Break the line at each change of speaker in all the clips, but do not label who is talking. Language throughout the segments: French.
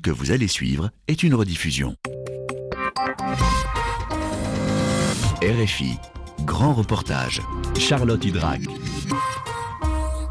que vous allez suivre est une rediffusion. RFI, grand reportage. Charlotte Hydrac.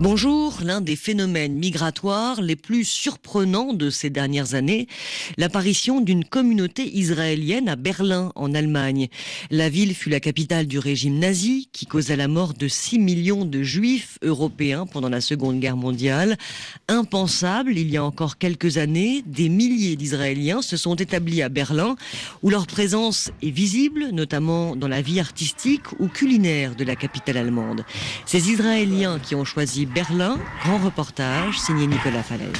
Bonjour, l'un des phénomènes migratoires les plus surprenants de ces dernières années, l'apparition d'une communauté israélienne à Berlin, en Allemagne. La ville fut la capitale du régime nazi qui causa la mort de 6 millions de juifs européens pendant la Seconde Guerre mondiale. Impensable, il y a encore quelques années, des milliers d'Israéliens se sont établis à Berlin, où leur présence est visible, notamment dans la vie artistique ou culinaire de la capitale allemande. Ces Israéliens qui ont choisi Berlin, grand reportage signé Nicolas Falaise.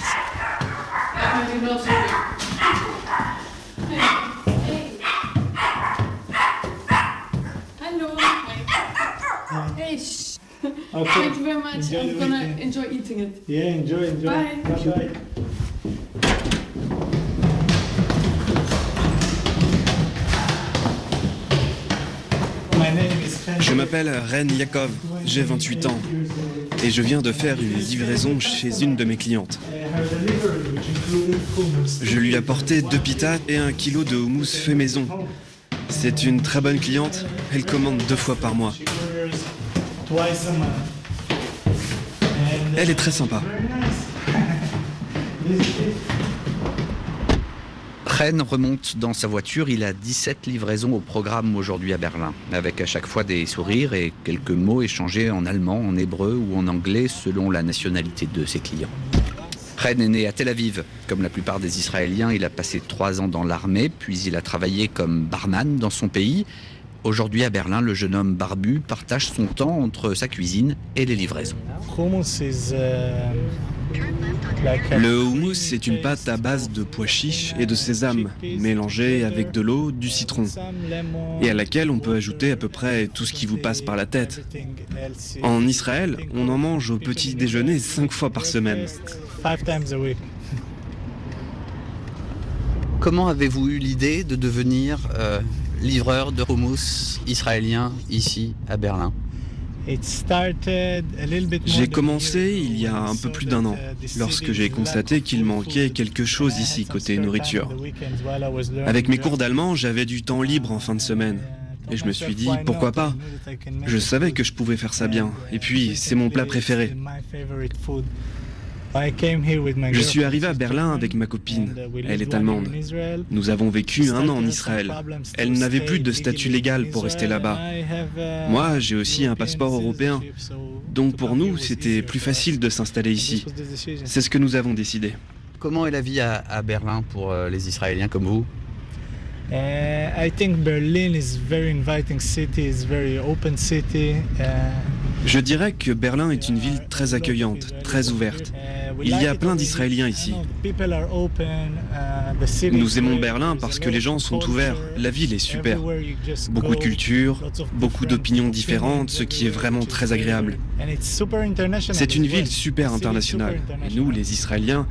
Hello. Hey, shh. Thank you very much.
Enjoy
I'm gonna
weekend.
enjoy eating it.
Yeah, enjoy, enjoy.
Bye.
bye. Chen.
Je m'appelle Ren Yakov, j'ai 28 ans et je viens de faire une livraison chez une de mes clientes. Je lui ai apporté deux pitas et un kilo de houmous fait maison. C'est une très bonne cliente, elle commande deux fois par mois. Elle est très sympa.
Rennes remonte dans sa voiture, il a 17 livraisons au programme aujourd'hui à Berlin, avec à chaque fois des sourires et quelques mots échangés en allemand, en hébreu ou en anglais selon la nationalité de ses clients. Rennes est né à Tel Aviv. Comme la plupart des Israéliens, il a passé trois ans dans l'armée, puis il a travaillé comme barman dans son pays. Aujourd'hui à Berlin, le jeune homme barbu partage son temps entre sa cuisine et les livraisons.
Le houmous, c'est une pâte à base de pois chiches et de sésame, mélangée avec de l'eau, du citron, et à laquelle on peut ajouter à peu près tout ce qui vous passe par la tête. En Israël, on en mange au petit déjeuner cinq fois par semaine.
Comment avez-vous eu l'idée de devenir euh, livreur de hummus israélien ici à Berlin?
J'ai commencé il y a un peu plus d'un an,
uh,
lorsque j'ai constaté qu'il manquait quelque chose ici côté nourriture. Avec mes cours d'allemand, j'avais du temps libre en fin de semaine. Et je me suis dit, pourquoi pas? Je savais que je pouvais faire ça bien. Et puis, c'est mon plat préféré. Je suis arrivé à Berlin avec ma copine. Elle est allemande. Nous avons vécu un an en Israël. Elle n'avait plus de statut légal pour rester là-bas. Moi, j'ai aussi un passeport européen. Donc pour nous, c'était plus facile de s'installer ici. C'est ce que nous avons décidé.
Comment est la vie à, Berlin pour euh, les Israéliens comme vous?
Uh. Uh,
Je dirais que Berlin est une ville très accueillante, très ouverte. Il y a plein d'Israéliens ici.
Uh,
Nous aimons Berlin parce que les gens sont ouverts. La ville est super. Beaucoup de culture, beaucoup d'opinions
opinions,
différentes, ce qui est vraiment très agréable. C'est une ville super internationale. Et nous, les Israéliens,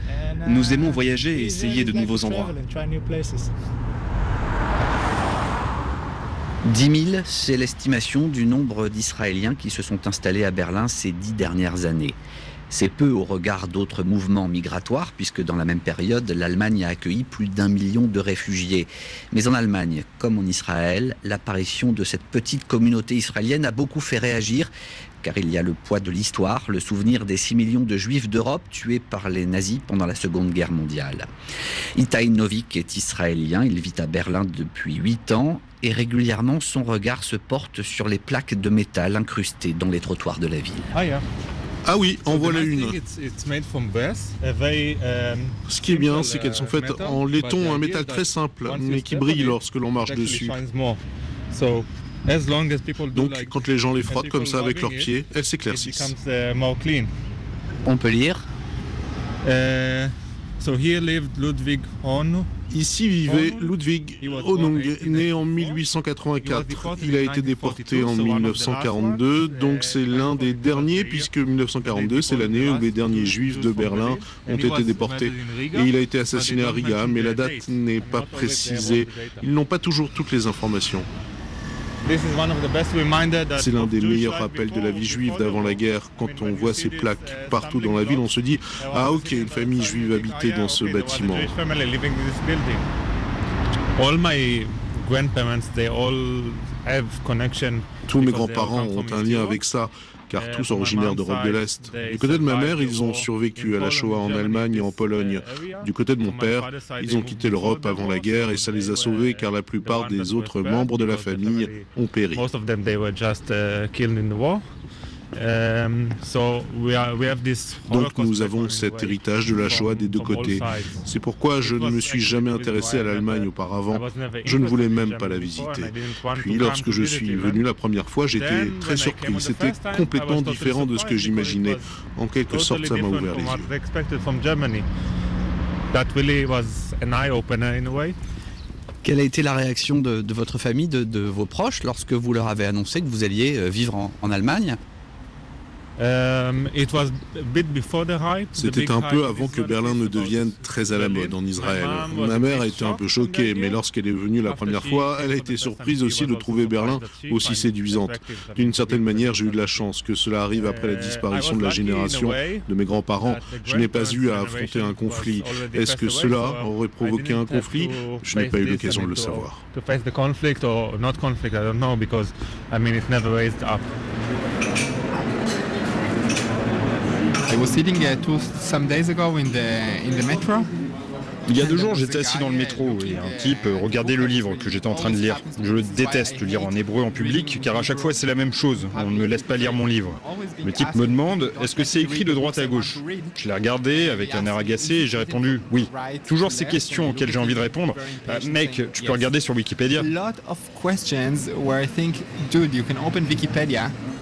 nous
uh,
aimons voyager et essayer de nouveaux endroits.
travel and try new places.
10 000, c'est l'estimation du nombre d'Israéliens qui se sont installés à Berlin ces dix dernières années. C'est peu au regard d'autres mouvements migratoires, puisque dans la même période, l'Allemagne a accueilli plus d'un million de réfugiés. Mais en Allemagne, comme en Israël, l'apparition de cette petite communauté israélienne a beaucoup fait réagir, car il y a le poids de l'histoire, le souvenir des 6 millions de juifs d'Europe tués par les nazis pendant la Seconde Guerre mondiale. Itai Novik est israélien, il vit à Berlin depuis 8 ans et régulièrement son regard se porte sur les plaques de métal incrustées dans les trottoirs de la ville.
Ah.
Ah oui, en voilà une. Ce qui est bien, c'est qu'elles sont
uh,
faites en laiton, un métal très simple, mais qui brille lorsque l'on marche dessus.
shines more. So, as long as people do
Donc, quand les gens les frottent comme ça avec leurs pieds, elles s'éclaircissent.
uh.
On peut lire?
Uh, so here lived Ludwig Horn.
Ici vivait. Ludwig Honung,
1894.
né en
He was
1884.
deported
Il a été déporté
1942,
en
so one of the last
1942,
ones.
donc c'est l'un des derniers, puisque 1942, c'est l'année où les derniers juifs de Berlin ont été déportés. Et il a été assassiné à Riga, mais la date n'est pas précisée. Ils n'ont pas toujours toutes les informations. C'est l'un des meilleurs rappels de la vie juive d'avant la guerre. Quand on voit ces plaques partout dans la ville, on se dit Ah ok, une famille juive habitait dans ce bâtiment. Tous mes grands-parents ont un lien avec ça car tous originaires d'Europe de l'Est. Du côté de ma mère, ils ont survécu à la Shoah en Allemagne et en Pologne. Du côté de mon père, ils ont quitté l'Europe avant la guerre et ça les a sauvés car la plupart des autres membres de la famille ont péri.
Um,
Donc nous avons cet héritage de la Shoah des deux côtés. C'est pourquoi je ne me suis jamais intéressé à l'Allemagne auparavant. Je ne voulais même pas la visiter. Puis lorsque je suis venu la première fois, j'étais très surpris. C'était complètement différent de ce que j'imaginais. En quelque sorte, ça m'a ouvert les yeux.
Quelle a été la réaction de, votre famille, de, vos proches, lorsque vous leur avez annoncé que vous alliez euh, vivre en Allemagne?
C'était un peu avant que Berlin ne devienne très à la mode en Israël. Ma mère a été un peu choquée, mais lorsqu'elle est venue la première fois, elle a été surprise aussi de trouver Berlin aussi séduisante. D'une certaine manière, j'ai eu de la chance que cela arrive après la uh, disparition de la génération de mes grands-parents. Je n'ai pas eu à affronter un conflit. Est-ce que cela aurait provoqué un conflit? Je n'ai pas eu l'occasion de le savoir.
I was sitting two, some days ago in the in the metro
Il y a deux jours, j'étais assis dans le métro et un type regardait le livre que j'étais en train de lire. Je déteste lire en hébreu en public car à chaque fois c'est la même chose. On ne me laisse pas lire mon livre. Le type me demande est-ce que c'est écrit de droite à gauche? Je l'ai regardé avec un air agacé et j'ai répondu oui. Toujours ces questions auxquelles j'ai envie de répondre. Euh, mec, tu peux regarder sur Wikipédia.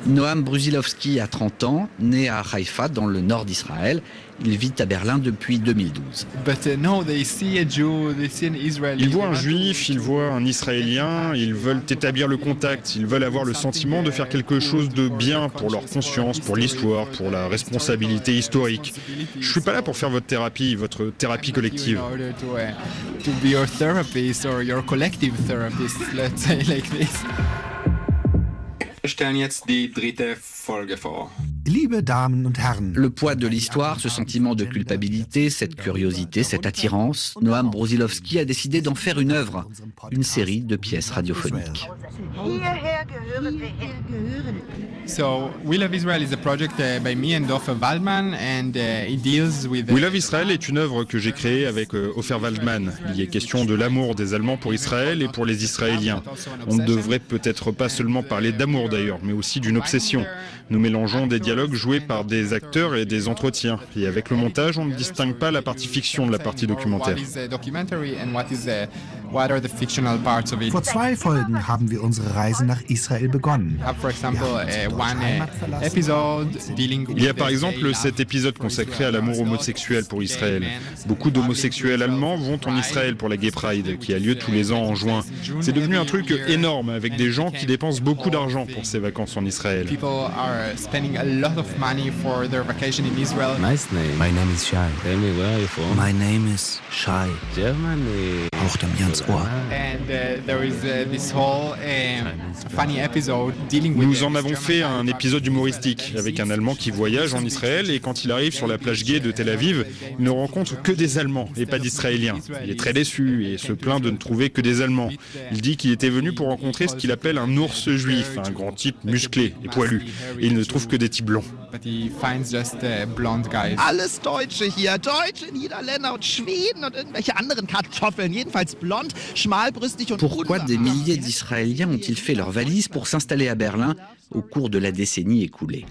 Noam Brusilowski a 30 ans, né à Haïfa dans le nord d'Israël. Il vit à Berlin depuis 2012. Uh,
ils voient un juif, ils voient un israélien, ils veulent établir le contact, ils veulent avoir le sentiment de faire quelque chose de bien pour leur conscience, pour l'histoire, pour la responsabilité historique. Je suis pas là pour faire votre thérapie, votre thérapie collective.
Le poids de l'histoire, ce sentiment de culpabilité, cette curiosité, cette attirance, Noam Brosilowski a décidé d'en faire une œuvre, une série de pièces radiophoniques.
We Love Israel est une œuvre que j'ai créée avec uh, Ofer Waldman. Il y est question de l'amour des Allemands pour Israël et pour les Israéliens. On ne devrait peut-être pas seulement parler d'amour d'ailleurs, mais aussi d'une obsession. Nous mélangeons des dialogues joués par des acteurs et des entretiens. Et avec le montage, on ne distingue pas la partie fiction de la partie documentaire.
Vor zwei Folgen haben wir unsere Reise nach Israel begonnen.
Il y a par exemple cet épisode consacré à l'amour homosexuel pour Israël. Beaucoup d'homosexuels allemands vont en Israël pour la Gay Pride, qui a lieu tous les ans en juin. C'est devenu un truc énorme, avec des gens qui dépensent beaucoup d'argent pour ces vacances en Israël.
Nice name. My name is Shai. Tell me where are you from? My name is Shai. Germany. Auch dem Ohr. And uh, there is uh, this whole
uh, funny episode dealing with Nous en avons fait un épisode humoristique avec un Allemand qui voyage en Israël et quand il arrive sur la plage gay de Tel Aviv, il ne rencontre que des Allemands et pas d'Israéliens. Il est très déçu et se plaint de ne trouver que des Allemands. Il dit qu'il était venu pour rencontrer ce qu'il appelle un ours juif, un grand type musclé et poilu. Et il ne trouve que des types blonds.
Alles Deutsche hier, Deutsche, Niederländer und Schweden und irgendwelche anderen Kartoffeln, jedenfalls blond, schmalbrüstig
Pourquoi des milliers d'Israéliens ont-ils fait leurs valises pour s'installer à Berlin au cours de la décennie écoulée?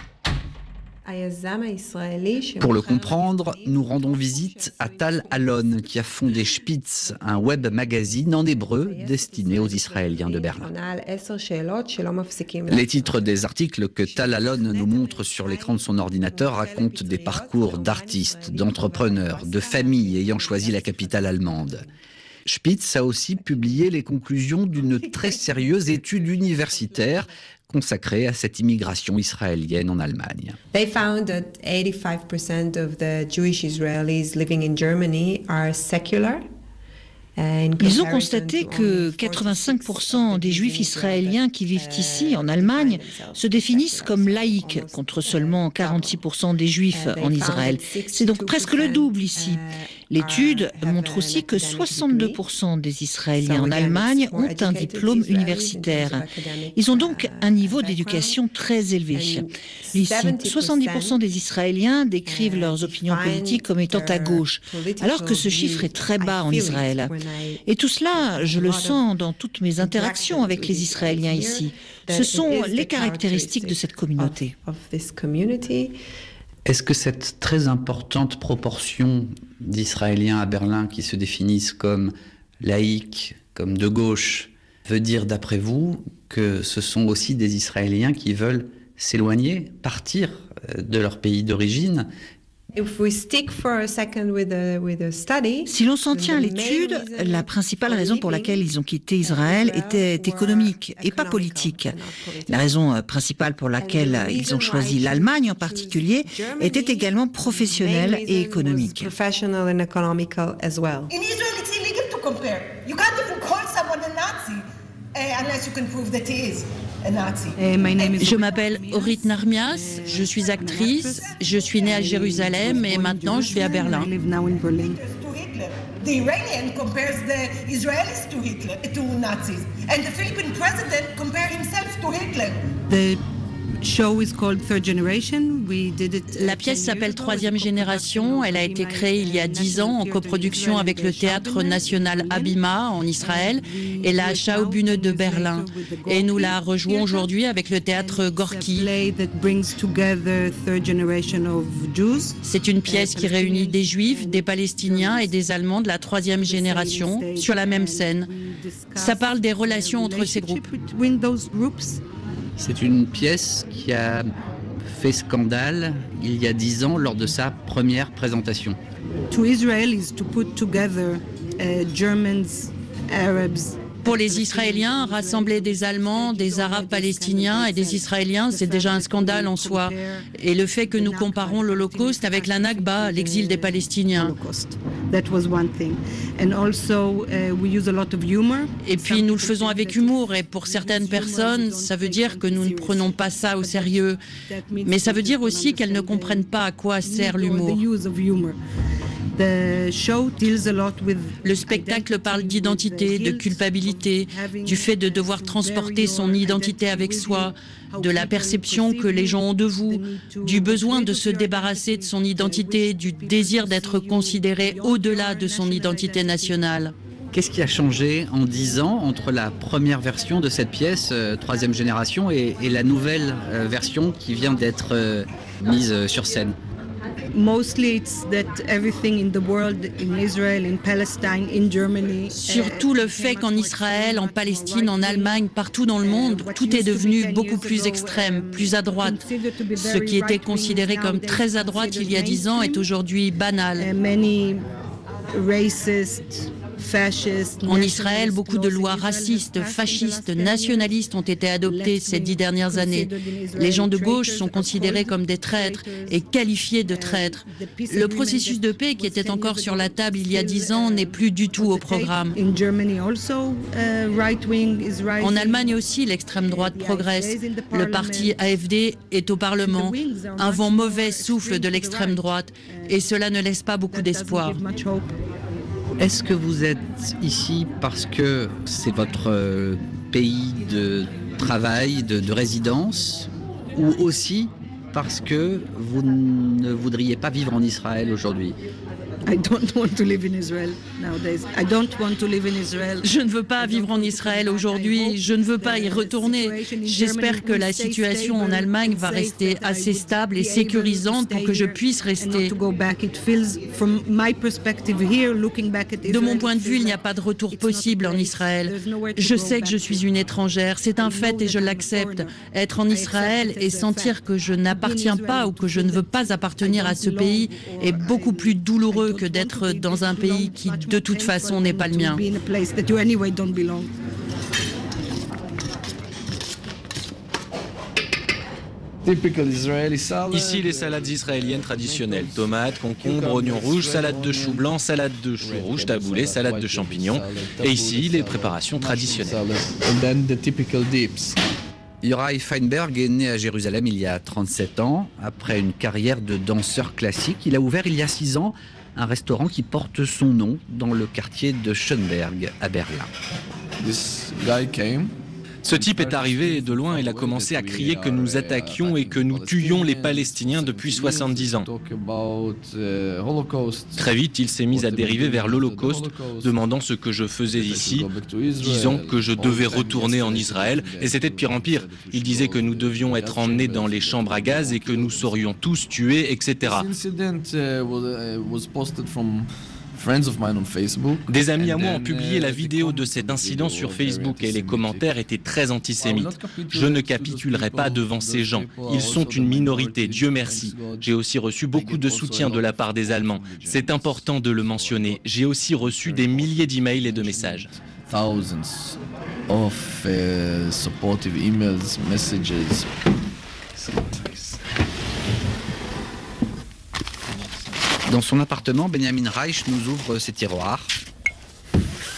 Pour le comprendre, nous rendons visite à Tal Alon, qui a fondé Spitz, un web magazine en hébreu destiné aux Israéliens de Berlin. Les titres des articles que Tal Alon nous montre sur l'écran de son ordinateur racontent des parcours d'artistes, d'entrepreneurs, de familles ayant choisi la capitale allemande. Spitz a aussi publié les conclusions d'une très sérieuse étude universitaire consacrée à cette immigration israélienne en Allemagne. They found that 85% of the Jewish Israelis living in Germany are secular
Ils ont constaté que 85% des juifs israéliens qui vivent ici, en Allemagne, se définissent comme laïcs, contre seulement 46% des juifs en Israël. C'est donc presque le double ici. L'étude montre aussi que 62% des Israéliens en Allemagne ont un diplôme universitaire. Ils ont donc un niveau d'éducation très élevé. Ici, 70% des Israéliens décrivent leurs opinions politiques comme étant à gauche, alors que ce chiffre est très bas en Israël. Et tout cela, je le sens dans toutes mes interactions avec les Israéliens ici. Ce sont les caractéristiques de cette communauté.
Est-ce que cette très importante proportion d'Israéliens à Berlin qui se définissent comme laïcs, comme de gauche, veut dire d'après vous que ce sont aussi des Israéliens qui veulent s'éloigner, partir euh, de leur pays d'origine
si l'on s'en tient à l'étude, la principale raison pour laquelle ils ont quitté Israël était économique et pas politique. La raison euh, principale pour laquelle ils ont choisi l'Allemagne en particulier était également professionnelle et économique.
Je m'appelle Orit Narmias, je suis actrice, je suis née à Jérusalem et maintenant je vis à Berlin. The Iranian compares the Israelis to Hitler, to Nazis, and the Philippine president compares himself to Hitler. The la pièce s'appelle Troisième Génération. Elle a été créée il y a dix ans en coproduction avec le Théâtre National Abima en Israël et la Schaubühne de Berlin. Et nous la rejouons aujourd'hui avec le Théâtre Gorky. C'est une pièce qui réunit des Juifs, des Palestiniens et des Allemands de la troisième génération sur la même scène. Ça parle des relations entre ces groupes.
C'est une pièce qui a fait scandale il y a dix ans lors de sa première présentation. To Israel is to put together
uh, Germans, Arabs, pour les Israéliens, rassembler des Allemands, des Arabes palestiniens et des Israéliens, c'est déjà un scandale en soi. Et le fait que nous comparons l'Holocauste avec la Nakba, l'exil des Palestiniens. Et puis nous le faisons avec humour et pour certaines personnes, ça veut dire que nous ne prenons pas ça au sérieux. Mais ça veut dire aussi qu'elles ne comprennent pas à quoi sert l'humour. Le spectacle parle d'identité, de culpabilité, du fait de devoir transporter son identité avec soi, de la perception que les gens ont de vous, du besoin de se débarrasser de son identité, du désir d'être considéré au-delà de son identité nationale.
Qu'est-ce qui a changé en dix ans entre la première version de cette pièce, euh, troisième génération, et, la nouvelle euh, version qui vient d'être euh, mise sur scène?
Surtout le fait qu'en Israël, en Palestine, en Allemagne, partout dans le monde, tout est devenu beaucoup plus extrême, plus à droite. Ce qui était considéré comme très à droite il y a dix ans est aujourd'hui banal. En Israël, beaucoup de lois racistes, fascistes, nationalistes ont été adoptées ces dix dernières années. Les gens de gauche sont considérés comme des traîtres et qualifiés de traîtres. Le processus de paix qui était encore sur la table il y a dix ans n'est plus du tout au programme. En Allemagne aussi, l'extrême droite progresse. Le parti AFD est au Parlement. Un vent mauvais souffle de l'extrême droite et cela ne laisse pas beaucoup d'espoir.
Est-ce que vous êtes ici parce que c'est votre euh, pays de travail, de, résidence, ou aussi parce que vous ne voudriez pas vivre en Israël aujourd'hui?
Je ne veux pas vivre en Israël aujourd'hui. Je ne veux pas y retourner. J'espère que la situation en Allemagne va rester assez stable et sécurisante pour que je puisse rester. De mon point de vue, il n'y a pas de retour possible en Israël. Je sais que je suis une étrangère. C'est un fait et je l'accepte. Être en Israël et sentir que je n'appartiens pas ou que je ne veux pas appartenir à ce pays est beaucoup plus douloureux que d'être dans un pays qui de toute façon n'est pas le mien.
Ici, les salades israéliennes traditionnelles tomates, concombres, oignons rouges, salade de chou blanc, salade de chou rouge, taboulé, salade de champignons. Et ici, les préparations traditionnelles.
Yorai Feinberg est né à Jérusalem il y a 37 ans. Après une carrière de danseur classique, il a ouvert il y a 6 ans un restaurant qui porte son nom dans le quartier de Schönberg à Berlin.
Ce type est arrivé de loin, il a commencé à crier que nous attaquions et que nous tuions les Palestiniens depuis 70 ans. Très vite, il s'est mis à dériver vers l'Holocauste, demandant ce que je faisais ici, disant que je devais retourner en Israël, et c'était de pire en pire. Il disait que nous devions être emmenés dans les chambres à gaz et que nous serions tous tués, etc. Des amis à moi ont publié la uh, vidéo de cet incident sur Facebook et les commentaires étaient très antisémites. Je ne capitulerai pas devant ces gens. Ils sont une minorité, Dieu merci. J'ai aussi reçu beaucoup de soutien de la part des Allemands. C'est important de le mentionner. J'ai aussi reçu des milliers d'emails et de messages.
Dans son appartement, Benjamin Reich nous ouvre ses tiroirs.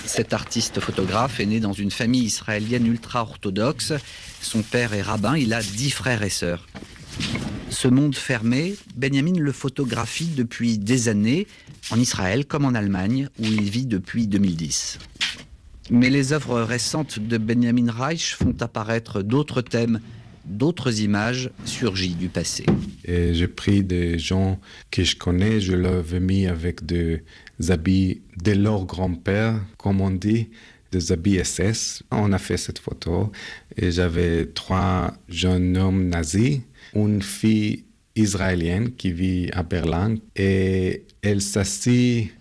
Cet artiste photographe est né dans une famille israélienne ultra-orthodoxe. Son père est rabbin, il a dix frères et sœurs. Ce monde fermé, Benjamin le photographie depuis des années, en Israël comme en Allemagne, où il vit depuis 2010. Mais les œuvres récentes de Benjamin Reich font apparaître d'autres thèmes d'autres images surgies du passé.
J'ai pris des gens que je connais, je ai mis avec des habits de leur grand-père, comme on dit, des habits SS. On a fait cette photo et j'avais trois jeunes hommes nazis, une fille israélienne qui vit à Berlin et elle s'assit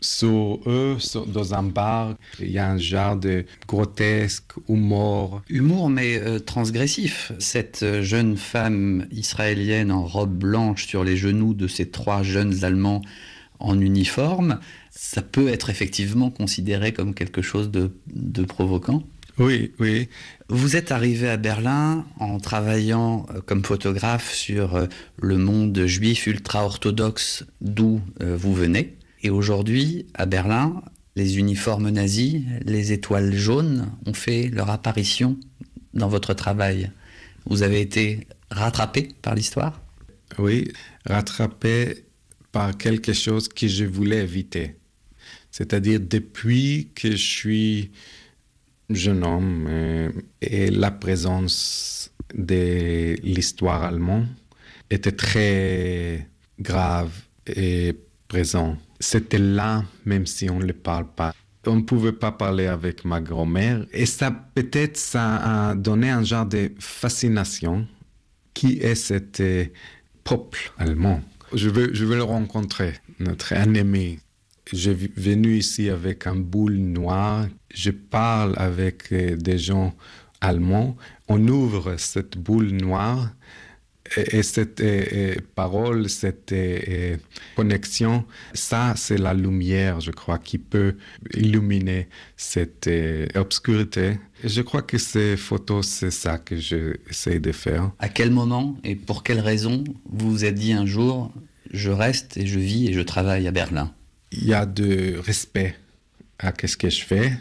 sur eux, dans un bar, il y a un genre de grotesque, humour.
Humour, mais euh, transgressif. Cette euh, jeune femme israélienne en robe blanche sur les genoux de ces trois jeunes Allemands en uniforme, ça peut être effectivement considéré comme quelque chose de, de provoquant
oui, oui.
Vous êtes arrivé à Berlin en travaillant euh, comme photographe sur le monde juif ultra-orthodoxe d'où vous venez. Et aujourd'hui, à Berlin, les uniformes nazis, les étoiles jaunes ont fait leur apparition dans votre travail. Vous avez été rattrapé par l'histoire?
Oui, rattrapé par quelque chose que je voulais éviter. C'est-à-dire depuis que je suis jeune homme euh, et la présence de l'histoire allemande était très grave et présente c'était là, même si on ne le parle pas. On ne pouvait pas parler avec ma grand-mère. Et ça, peut-être, ça a donné un genre de fascination. Qui est cet euh, peuple allemand? Je veux, je veux le rencontrer, notre ennemi. Je suis venu ici avec un boule noir. Je parle avec euh, des gens allemands. On ouvre cette boule noire et, cette parole, cette connexion, ça, c'est la lumière, je crois, qui peut illuminer cette obscurité. Je crois que ces photos, c'est ça que j'essaie de faire.
À quel moment et pour quelle raison vous vous êtes dit un jour, je reste et je vis et je travaille à Berlin?
Il y a de respect à ce que je fais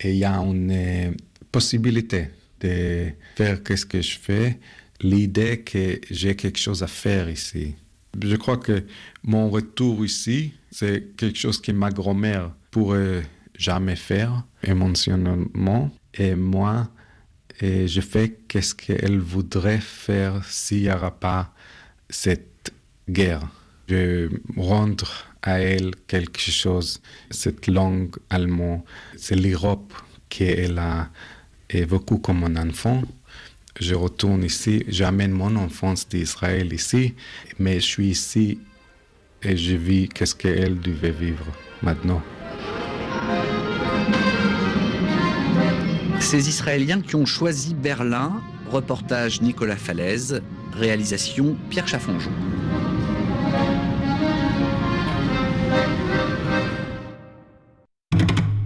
et il y a une possibilité de faire ce que je fais l'idée que j'ai quelque chose à faire ici. Je crois que mon retour ici, c'est quelque chose que ma grand-mère pourrait jamais faire émotionnellement. Et moi, et je fais qu'est-ce qu'elle voudrait faire s'il n'y aura pas cette guerre. Je rendre à elle quelque chose, cette langue allemande, c'est l'Europe qu'elle a évoquée comme un enfant je retourne ici, j'amène mon enfance d'Israël ici, mais je suis ici et je vis qu'est-ce qu'elle devait vivre maintenant.
Ces Israéliens qui ont choisi Berlin, reportage Nicolas Falaise, réalisation Pierre Chaffonjon.